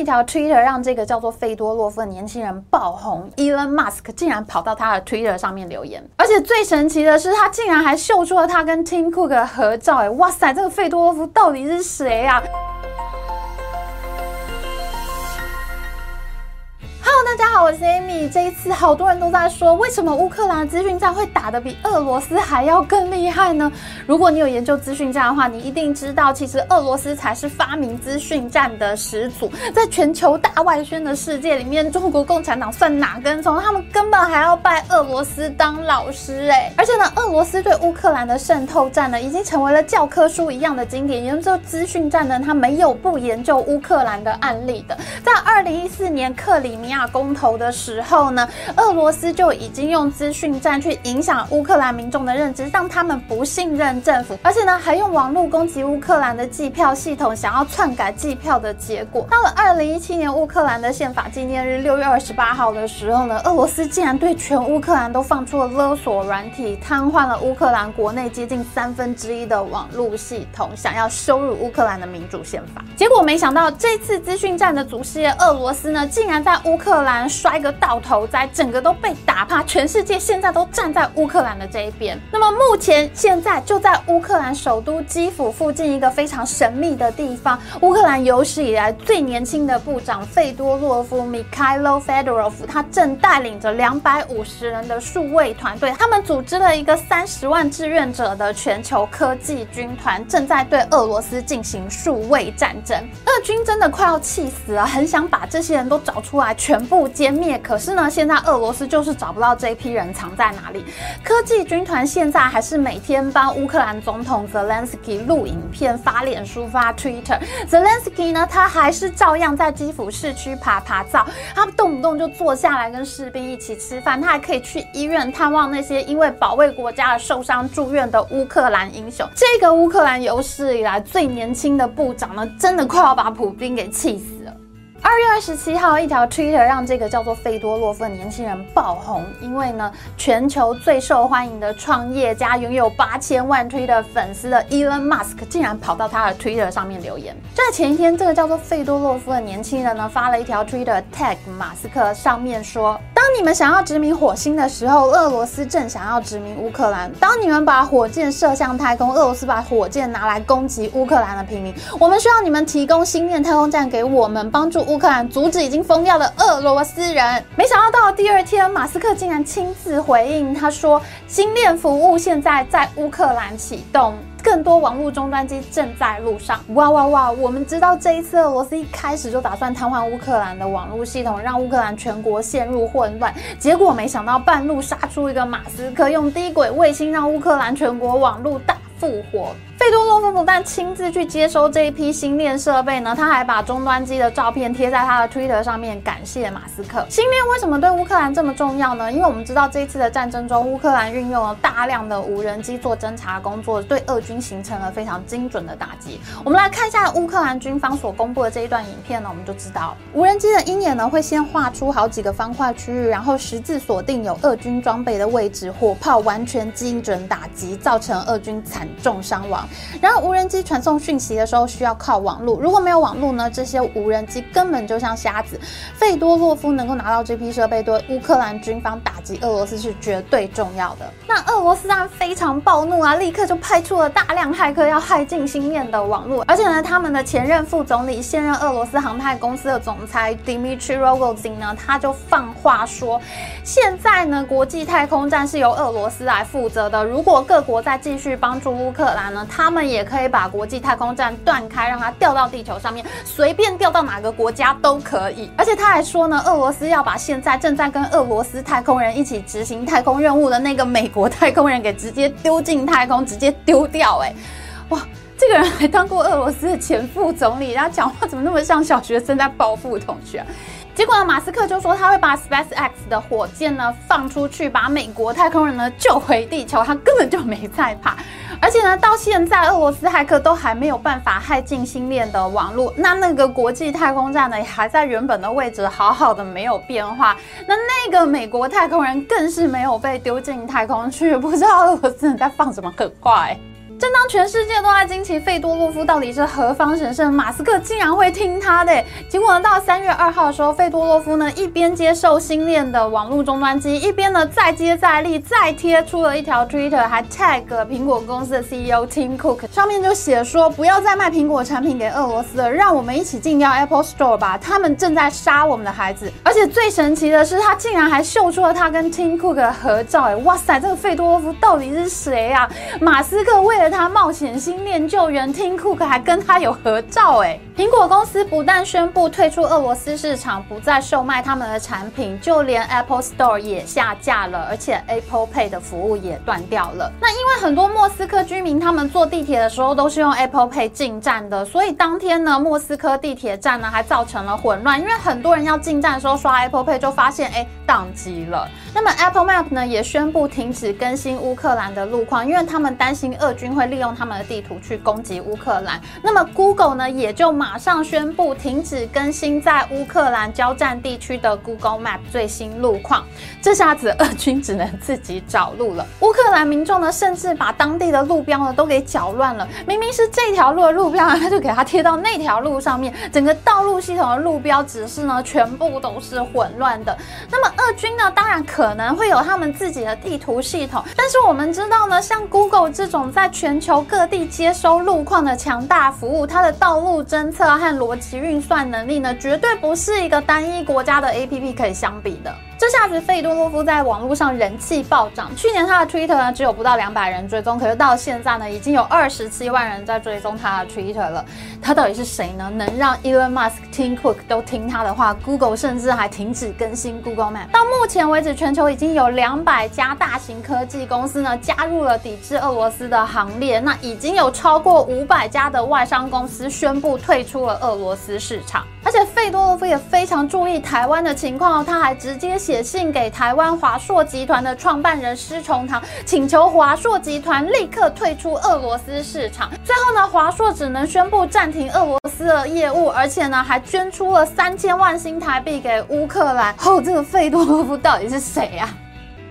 一条 Twitter 让这个叫做费多洛夫的年轻人爆红，Elon Musk 竟然跑到他的 Twitter 上面留言，而且最神奇的是，他竟然还秀出了他跟 Tim Cook 的合照，哎，哇塞，这个费多洛夫到底是谁啊？大家好，我是 Amy。这一次好多人都在说，为什么乌克兰资讯战会打得比俄罗斯还要更厉害呢？如果你有研究资讯战的话，你一定知道，其实俄罗斯才是发明资讯战的始祖。在全球大外宣的世界里面，中国共产党算哪根葱？他们根本还要拜俄罗斯当老师哎！而且呢，俄罗斯对乌克兰的渗透战呢，已经成为了教科书一样的经典。研究资讯战呢，他没有不研究乌克兰的案例的。在二零一四年克里米亚公投的时候呢，俄罗斯就已经用资讯战去影响乌克兰民众的认知，让他们不信任政府，而且呢，还用网络攻击乌克兰的计票系统，想要篡改计票的结果。到了二零一七年乌克兰的宪法纪念日六月二十八号的时候呢，俄罗斯竟然对全乌克兰都放出了勒索软体，瘫痪了乌克兰国内接近三分之一的网络系统，想要羞辱乌克兰的民主宪法。结果没想到，这次资讯战的祖师爷俄罗斯呢，竟然在乌克克兰。摔个倒头栽，整个都被打趴，全世界现在都站在乌克兰的这一边。那么目前现在就在乌克兰首都基辅附近一个非常神秘的地方，乌克兰有史以来最年轻的部长费多洛夫 （Mikhailo Fedorov） 他正带领着两百五十人的数位团队，他们组织了一个三十万志愿者的全球科技军团，正在对俄罗斯进行数位战争。俄军真的快要气死了，很想把这些人都找出来，全部。歼灭，可是呢，现在俄罗斯就是找不到这批人藏在哪里。科技军团现在还是每天帮乌克兰总统 Zelensky 录影片、发脸书、发 Twitter。Zelensky 呢，他还是照样在基辅市区爬爬灶，他动不动就坐下来跟士兵一起吃饭，他还可以去医院探望那些因为保卫国家而受伤住院的乌克兰英雄。这个乌克兰有史以来最年轻的部长呢，真的快要把普京给气死。二月二十七号，一条 Twitter 让这个叫做费多洛夫的年轻人爆红，因为呢，全球最受欢迎的创业家，拥有八千万 Twitter 粉丝的 Elon Musk 竟然跑到他的 Twitter 上面留言。就在前一天，这个叫做费多洛夫的年轻人呢，发了一条 Twitter tag 马斯克，上面说：当你们想要殖民火星的时候，俄罗斯正想要殖民乌克兰；当你们把火箭射向太空，俄罗斯把火箭拿来攻击乌克兰的平民。我们需要你们提供星链太空站给我们，帮助乌克。兰阻止已经疯掉的俄罗斯人，没想到到了第二天，马斯克竟然亲自回应，他说：“星链服务现在在乌克兰启动，更多网络终端机正在路上。”哇哇哇！我们知道这一次俄罗斯一开始就打算瘫痪乌克兰的网络系统，让乌克兰全国陷入混乱，结果没想到半路杀出一个马斯克，用低轨卫星让乌克兰全国网络大复活。费多洛夫不但亲自去接收这一批星链设备呢，他还把终端机的照片贴在他的 Twitter 上面，感谢马斯克。星链为什么对乌克兰这么重要呢？因为我们知道这一次的战争中，乌克兰运用了大量的无人机做侦察工作，对俄军形成了非常精准的打击。我们来看一下乌克兰军方所公布的这一段影片呢，我们就知道无人机的鹰眼呢会先画出好几个方块区域，然后十字锁定有俄军装备的位置，火炮完全精准打击，造成俄军惨重伤亡。然后无人机传送讯息的时候需要靠网络，如果没有网络呢，这些无人机根本就像瞎子。费多洛夫能够拿到这批设备，对乌克兰军方打击俄罗斯是绝对重要的。那俄罗斯当然非常暴怒啊，立刻就派出了大量骇客要害进星链的网络。而且呢，他们的前任副总理、现任俄罗斯航太公司的总裁 Dmitry Rogozin 呢，他就放话说，现在呢，国际太空站是由俄罗斯来负责的。如果各国再继续帮助乌克兰呢，他们也可以把国际太空站断开，让它掉到地球上面，随便掉到哪个国家都可以。而且他还说呢，俄罗斯要把现在正在跟俄罗斯太空人一起执行太空任务的那个美国太空人给直接丢进太空，直接丢掉。哎，哇，这个人还当过俄罗斯的前副总理，然后讲话怎么那么像小学生在报复同学？结果呢，马斯克就说他会把 SpaceX 的火箭呢放出去，把美国太空人呢救回地球，他根本就没在怕。而且呢，到现在俄罗斯骇客都还没有办法害进星链的网络，那那个国际太空站呢还在原本的位置，好好的没有变化。那那个美国太空人更是没有被丢进太空去，不知道俄罗斯人在放什么狠话。正当全世界都在惊奇费多洛夫到底是何方神圣，马斯克竟然会听他的。结果呢，到三月二号的时候，费多洛夫呢一边接受新链的网络终端机，一边呢再接再厉，再贴出了一条 Twitter，还 tag 苹果公司的 CEO Tim Cook，上面就写说不要再卖苹果产品给俄罗斯了，让我们一起禁掉 Apple Store 吧，他们正在杀我们的孩子。而且最神奇的是，他竟然还秀出了他跟 Tim Cook 的合照，哎，哇塞，这个费多洛夫到底是谁啊？马斯克为了他冒险新链救援，Tim Cook 还跟他有合照哎。苹果公司不但宣布退出俄罗斯市场，不再售卖他们的产品，就连 Apple Store 也下架了，而且 Apple Pay 的服务也断掉了。那因为很多莫斯科居民他们坐地铁的时候都是用 Apple Pay 进站的，所以当天呢，莫斯科地铁站呢还造成了混乱，因为很多人要进站的时候刷 Apple Pay 就发现哎宕机了。那么 Apple Map 呢也宣布停止更新乌克兰的路况，因为他们担心俄军会利用他们的地图去攻击乌克兰。那么 Google 呢也就马上宣布停止更新在乌克兰交战地区的 Google Map 最新路况。这下子俄军只能自己找路了。乌克兰民众呢甚至把当地的路标呢都给搅乱了，明明是这条路的路标，他就给它贴到那条路上面，整个道路系统的路标指示呢全部都是混乱的。那么俄军呢当然可能会有他们自己的地图系统，但是我们知道呢，像 Google 这种在全球各地接收路况的强大服务，它的道路侦测和逻辑运算能力呢，绝对不是一个单一国家的 APP 可以相比的。这下子，费多洛夫在网络上人气暴涨。去年他的 Twitter 呢只有不到两百人追踪，可是到现在呢，已经有二十七万人在追踪他的 Twitter 了。他到底是谁呢？能让 Elon Musk、Tim Cook 都听他的话？Google 甚至还停止更新 Google Map。到目前为止，全球已经有两百家大型科技公司呢加入了抵制俄罗斯的行列。那已经有超过五百家的外商公司宣布退出了俄罗斯市场。而且费多罗夫也非常注意台湾的情况，他还直接写信给台湾华硕集团的创办人施崇堂，请求华硕集团立刻退出俄罗斯市场。最后呢，华硕只能宣布暂停俄罗斯的业务，而且呢，还捐出了三千万新台币给乌克兰。哦，这个费多罗夫到底是谁呀？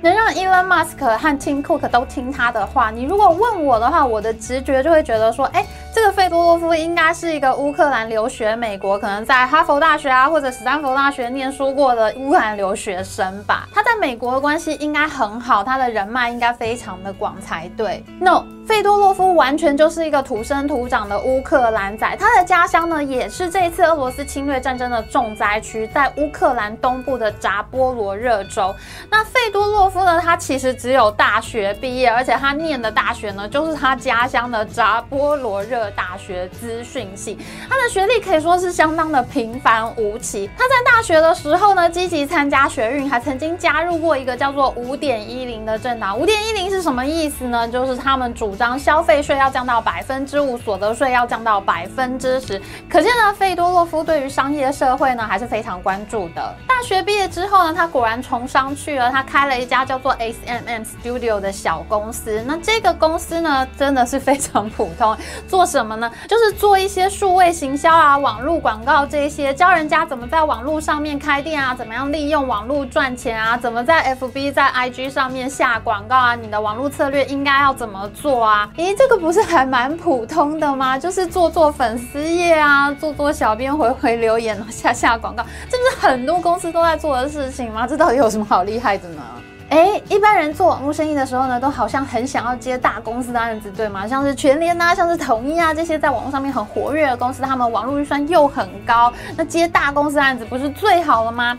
能让 Elon Musk 和 Tim Cook 都听他的话？你如果问我的话，我的直觉就会觉得说，哎。这个费多洛夫应该是一个乌克兰留学美国，可能在哈佛大学啊或者斯坦福大学念书过的乌克兰留学生吧。他在美国的关系应该很好，他的人脉应该非常的广才对。No，费多洛夫完全就是一个土生土长的乌克兰仔，他的家乡呢也是这一次俄罗斯侵略战争的重灾区，在乌克兰东部的扎波罗热州。那费多洛夫呢，他其实只有大学毕业，而且他念的大学呢就是他家乡的扎波罗热。大学资讯系，他的学历可以说是相当的平凡无奇。他在大学的时候呢，积极参加学运，还曾经加入过一个叫做五点一零的政党。五点一零是什么意思呢？就是他们主张消费税要降到百分之五，所得税要降到百分之十。可见呢，费多洛夫对于商业社会呢还是非常关注的。大学毕业之后呢，他果然从商去了，他开了一家叫做 S M M Studio 的小公司。那这个公司呢，真的是非常普通，做。什么呢？就是做一些数位行销啊、网络广告这些，教人家怎么在网络上面开店啊，怎么样利用网络赚钱啊，怎么在 FB、在 IG 上面下广告啊，你的网络策略应该要怎么做啊？咦，这个不是还蛮普通的吗？就是做做粉丝页啊，做做小编回回留言，下下广告，这不是很多公司都在做的事情吗？这到底有什么好厉害的呢？哎，一般人做网络生意的时候呢，都好像很想要接大公司的案子，对吗？像是全联啊，像是统一啊，这些在网络上面很活跃的公司，他们网络预算又很高，那接大公司案子不是最好了吗？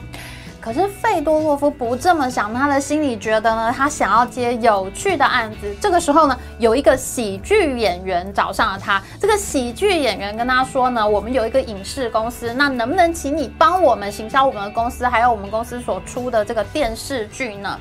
可是费多洛夫不这么想，他的心里觉得呢，他想要接有趣的案子。这个时候呢，有一个喜剧演员找上了他。这个喜剧演员跟他说呢，我们有一个影视公司，那能不能请你帮我们行销我们的公司，还有我们公司所出的这个电视剧呢？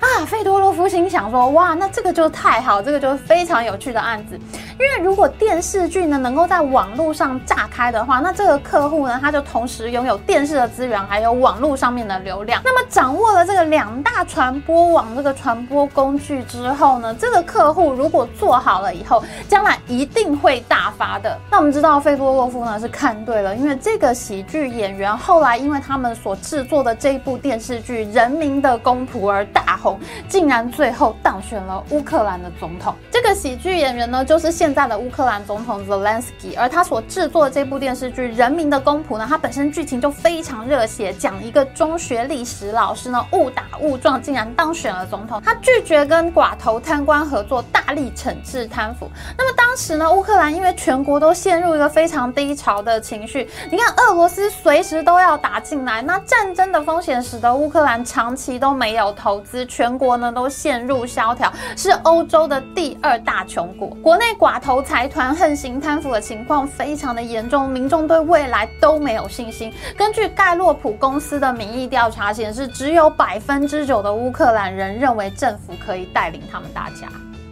啊，费多洛夫心想说，哇，那这个就太好，这个就是非常有趣的案子。因为如果电视剧呢能够在网络上炸开的话，那这个客户呢他就同时拥有电视的资源，还有网络上面的流量。那么掌握了这个两大传播网这个传播工具之后呢，这个客户如果做好了以后，将来一定会大发的。那我们知道费多洛夫呢是看对了，因为这个喜剧演员后来因为他们所制作的这一部电视剧《人民的公仆》而大红，竟然最后当选了乌克兰的总统。这个喜剧演员呢，就是现在的乌克兰总统 Zelensky，而他所制作的这部电视剧《人民的公仆》呢，它本身剧情就非常热血，讲一个中学历史老师呢误打误撞竟然当选了总统，他拒绝跟寡头贪官合作，大力惩治贪腐。那么当时呢，乌克兰因为全国都陷入一个非常低潮的情绪，你看俄罗斯随时都要打进来，那战争的风险使得乌克兰长期都没有投资，全国呢都陷入萧条，是欧洲的第二大穷国。国内寡头财团横行贪腐的情况非常的严重，民众对未来都没有信心。根据盖洛普公司的民意调查显示，只有百分之九的乌克兰人认为政府可以带领他们大家。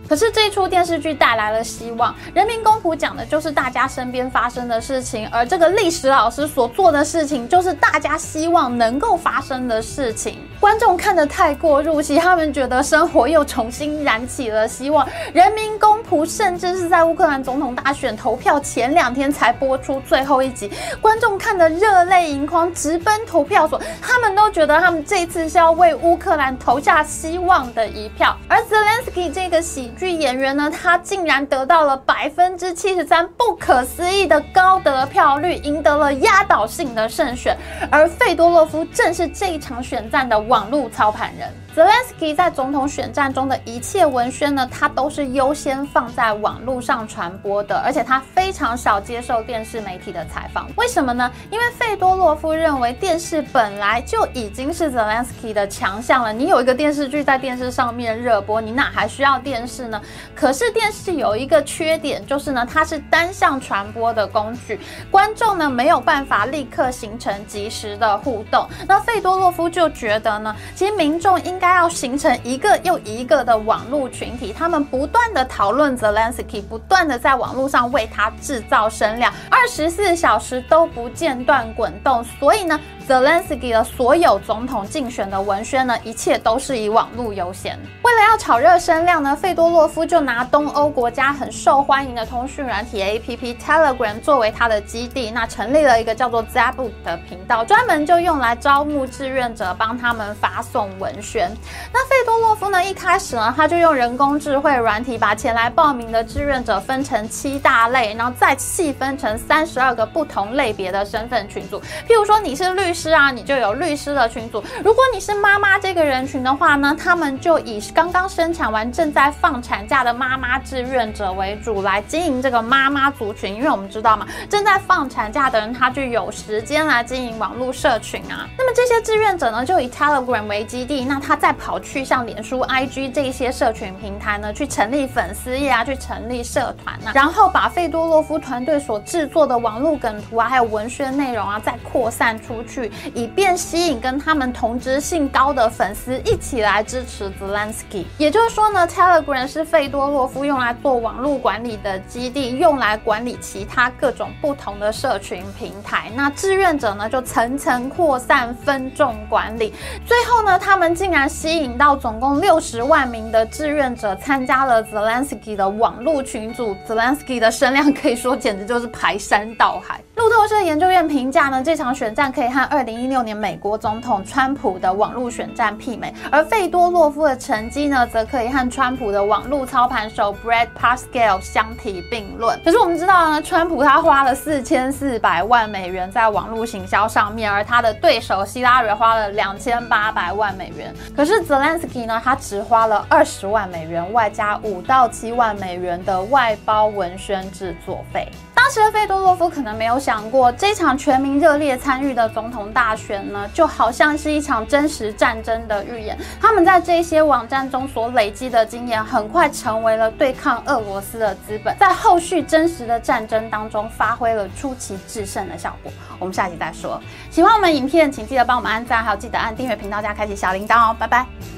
可是这一出电视剧带来了希望，《人民公仆》讲的就是大家身边发生的事情，而这个历史老师所做的事情，就是大家希望能够发生的事情。观众看得太过入戏，他们觉得生活又重新燃起了希望。《人民公仆》甚至是在乌克兰总统大选投票前两天才播出最后一集，观众看得热泪盈眶，直奔投票所。他们都觉得他们这次是要为乌克兰投下希望的一票。而 Zelensky 这个喜剧演员呢，他竟然得到了百分之七十三，不可思议的高得票率，赢得了压倒性的胜选。而费多洛夫正是这一场选战的。网络操盘人。Zelensky 在总统选战中的一切文宣呢，他都是优先放在网络上传播的，而且他非常少接受电视媒体的采访。为什么呢？因为费多洛夫认为电视本来就已经是 Zelensky 的强项了。你有一个电视剧在电视上面热播，你哪还需要电视可是电视有一个缺点，就是呢，它是单向传播的工具，观众呢没有办法立刻形成及时的互动。那费多洛夫就觉得呢，其实民众应该。要形成一个又一个的网络群体，他们不断的讨论 Zelensky，不断的在网络上为他制造声量，二十四小时都不间断滚动。所以呢，Zelensky 的所有总统竞选的文宣呢，一切都是以网络优先。为了要炒热声量呢，费多洛夫就拿东欧国家很受欢迎的通讯软体 APP Telegram 作为他的基地，那成立了一个叫做 Zabuk 的频道，专门就用来招募志愿者，帮他们发送文宣。那费多洛夫呢？一开始呢，他就用人工智慧软体把前来报名的志愿者分成七大类，然后再细分成三十二个不同类别的身份群组。譬如说你是律师师啊，你就有律师的群组；如果你是妈妈这个人群的话呢，他们就以刚刚生产完正在放产假的妈妈志愿者为主来经营这个妈妈族群。因为我们知道嘛，正在放产假的人他就有时间来经营网络社群啊。那么这些志愿者呢，就以 Telegram 为基地，那他再跑去像脸书、IG 这些社群平台呢，去成立粉丝页啊，去成立社团啊，然后把费多洛夫团队所制作的网络梗图啊，还有文宣内容啊，再扩散出去，以便吸引跟他们同质性高的粉丝一起来支持 Zelensky。也就是说呢，Telegram 是费多洛夫用来做网络管理的基地，用来管理其他各种不同的社群平台。那志愿者呢，就层层扩散、分众管理，最后呢，他们竟然。吸引到总共六十万名的志愿者参加了 Zelensky 的网络群组，Zelensky 的声量可以说简直就是排山倒海。路透社研究院评价呢，这场选战可以和二零一六年美国总统川普的网络选战媲美，而费多洛夫的成绩呢，则可以和川普的网络操盘手 Brad Parscale 相提并论。可是我们知道呢，川普他花了四千四百万美元在网络行销上面，而他的对手希拉里花了两千八百万美元。可是 Zelensky 呢，他只花了二十万美元，外加五到七万美元的外包文宣制作费。当时的费多洛夫可能没有想过，这场全民热烈参与的总统大选呢，就好像是一场真实战争的预演。他们在这些网站中所累积的经验，很快成为了对抗俄罗斯的资本，在后续真实的战争当中发挥了出奇制胜的效果。我们下集再说。喜欢我们影片，请记得帮我们按赞，还有记得按订阅频道加开启小铃铛哦。拜拜。